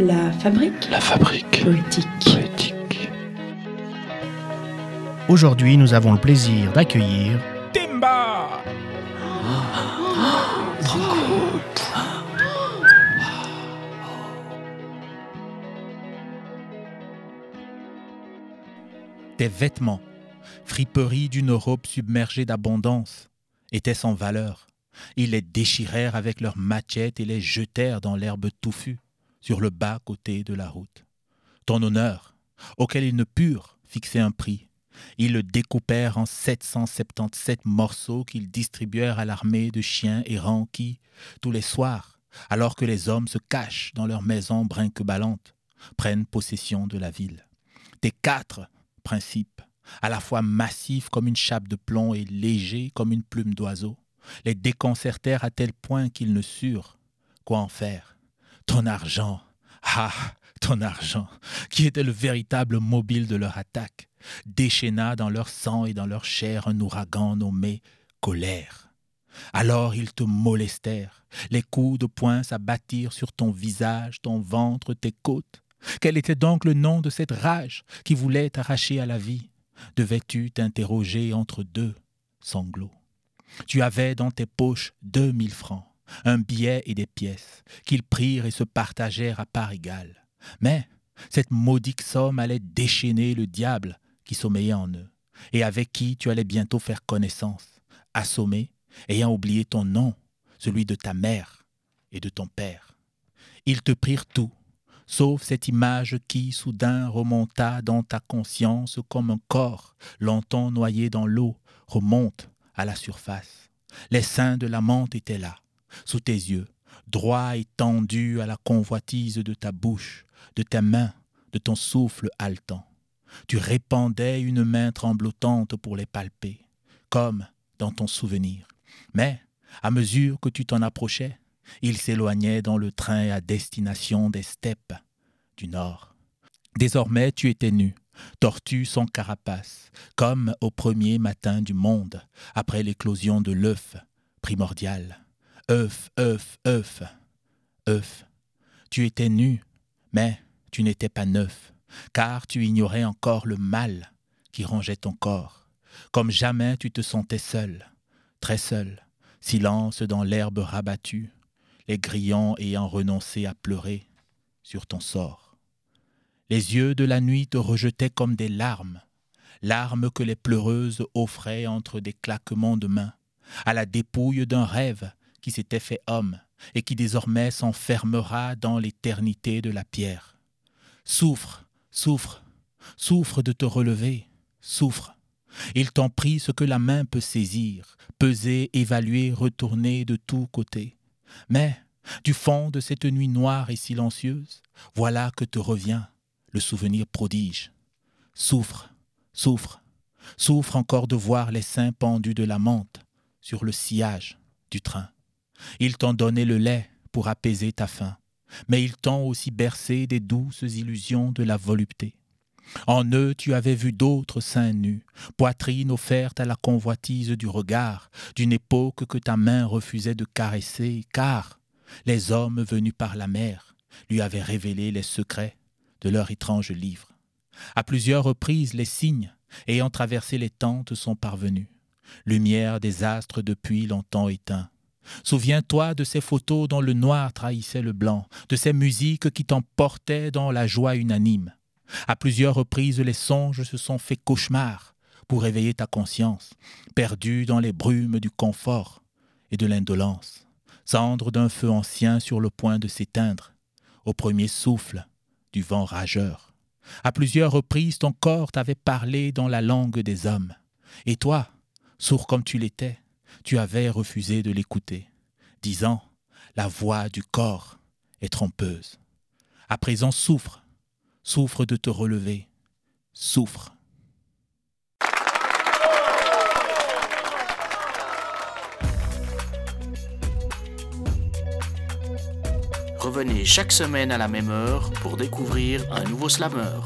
La fabrique La fabrique poétique. poétique. Aujourd'hui, nous avons le plaisir d'accueillir Timba Des vêtements, friperie d'une robe submergée d'abondance, étaient sans valeur. Ils les déchirèrent avec leurs machettes et les jetèrent dans l'herbe touffue, sur le bas côté de la route. Ton honneur, auquel ils ne purent fixer un prix, ils le découpèrent en 777 morceaux qu'ils distribuèrent à l'armée de chiens errants qui, tous les soirs, alors que les hommes se cachent dans leurs maisons brinque-ballantes, prennent possession de la ville. Tes quatre principes, à la fois massifs comme une chape de plomb et légers comme une plume d'oiseau, les déconcertèrent à tel point qu'ils ne surent quoi en faire. Ton argent, ah, ton argent, qui était le véritable mobile de leur attaque, déchaîna dans leur sang et dans leur chair un ouragan nommé colère. Alors ils te molestèrent, les coups de poing s'abattirent sur ton visage, ton ventre, tes côtes. Quel était donc le nom de cette rage qui voulait t'arracher à la vie? Devais-tu t'interroger entre deux sanglots? Tu avais dans tes poches deux mille francs, un billet et des pièces, qu'ils prirent et se partagèrent à part égale. Mais cette maudite somme allait déchaîner le diable qui sommeillait en eux, et avec qui tu allais bientôt faire connaissance, assommé, ayant oublié ton nom, celui de ta mère et de ton père. Ils te prirent tout, sauf cette image qui soudain remonta dans ta conscience comme un corps longtemps noyé dans l'eau remonte à la surface. Les seins de l'amante étaient là, sous tes yeux, droits et tendus à la convoitise de ta bouche, de tes mains, de ton souffle haletant. Tu répandais une main tremblotante pour les palper, comme dans ton souvenir. Mais, à mesure que tu t'en approchais, il s'éloignait dans le train à destination des steppes du nord. Désormais tu étais nu, tortue sans carapace, comme au premier matin du monde, après l'éclosion de l'œuf primordial. Œuf, œuf, œuf, œuf. Tu étais nu, mais tu n'étais pas neuf, car tu ignorais encore le mal qui rongeait ton corps. Comme jamais tu te sentais seul, très seul, silence dans l'herbe rabattue, les grillons ayant renoncé à pleurer sur ton sort. Les yeux de la nuit te rejetaient comme des larmes, larmes que les pleureuses offraient entre des claquements de mains, à la dépouille d'un rêve qui s'était fait homme et qui désormais s'enfermera dans l'éternité de la pierre. Souffre, souffre, souffre de te relever, souffre. Il t'en prie ce que la main peut saisir, peser, évaluer, retourner de tous côtés. Mais, du fond de cette nuit noire et silencieuse, voilà que te revient le souvenir prodige. Souffre, souffre, souffre encore de voir les seins pendus de la menthe sur le sillage du train. Ils t'ont donné le lait pour apaiser ta faim, mais ils t'ont aussi bercé des douces illusions de la volupté. En eux tu avais vu d'autres seins nus, poitrine offerte à la convoitise du regard, d'une époque que ta main refusait de caresser, car les hommes venus par la mer lui avaient révélé les secrets de leur étrange livre. À plusieurs reprises les signes, ayant traversé les tentes, sont parvenus. Lumière des astres depuis longtemps éteints. Souviens-toi de ces photos dont le noir trahissait le blanc, de ces musiques qui t'emportaient dans la joie unanime. À plusieurs reprises, les songes se sont fait cauchemar pour réveiller ta conscience, perdue dans les brumes du confort et de l'indolence, cendre d'un feu ancien sur le point de s'éteindre, au premier souffle du vent rageur. À plusieurs reprises, ton corps t'avait parlé dans la langue des hommes, et toi, sourd comme tu l'étais, tu avais refusé de l'écouter, disant La voix du corps est trompeuse. À présent, souffre, souffre de te relever, souffre. Revenez chaque semaine à la même heure pour découvrir un nouveau slammer.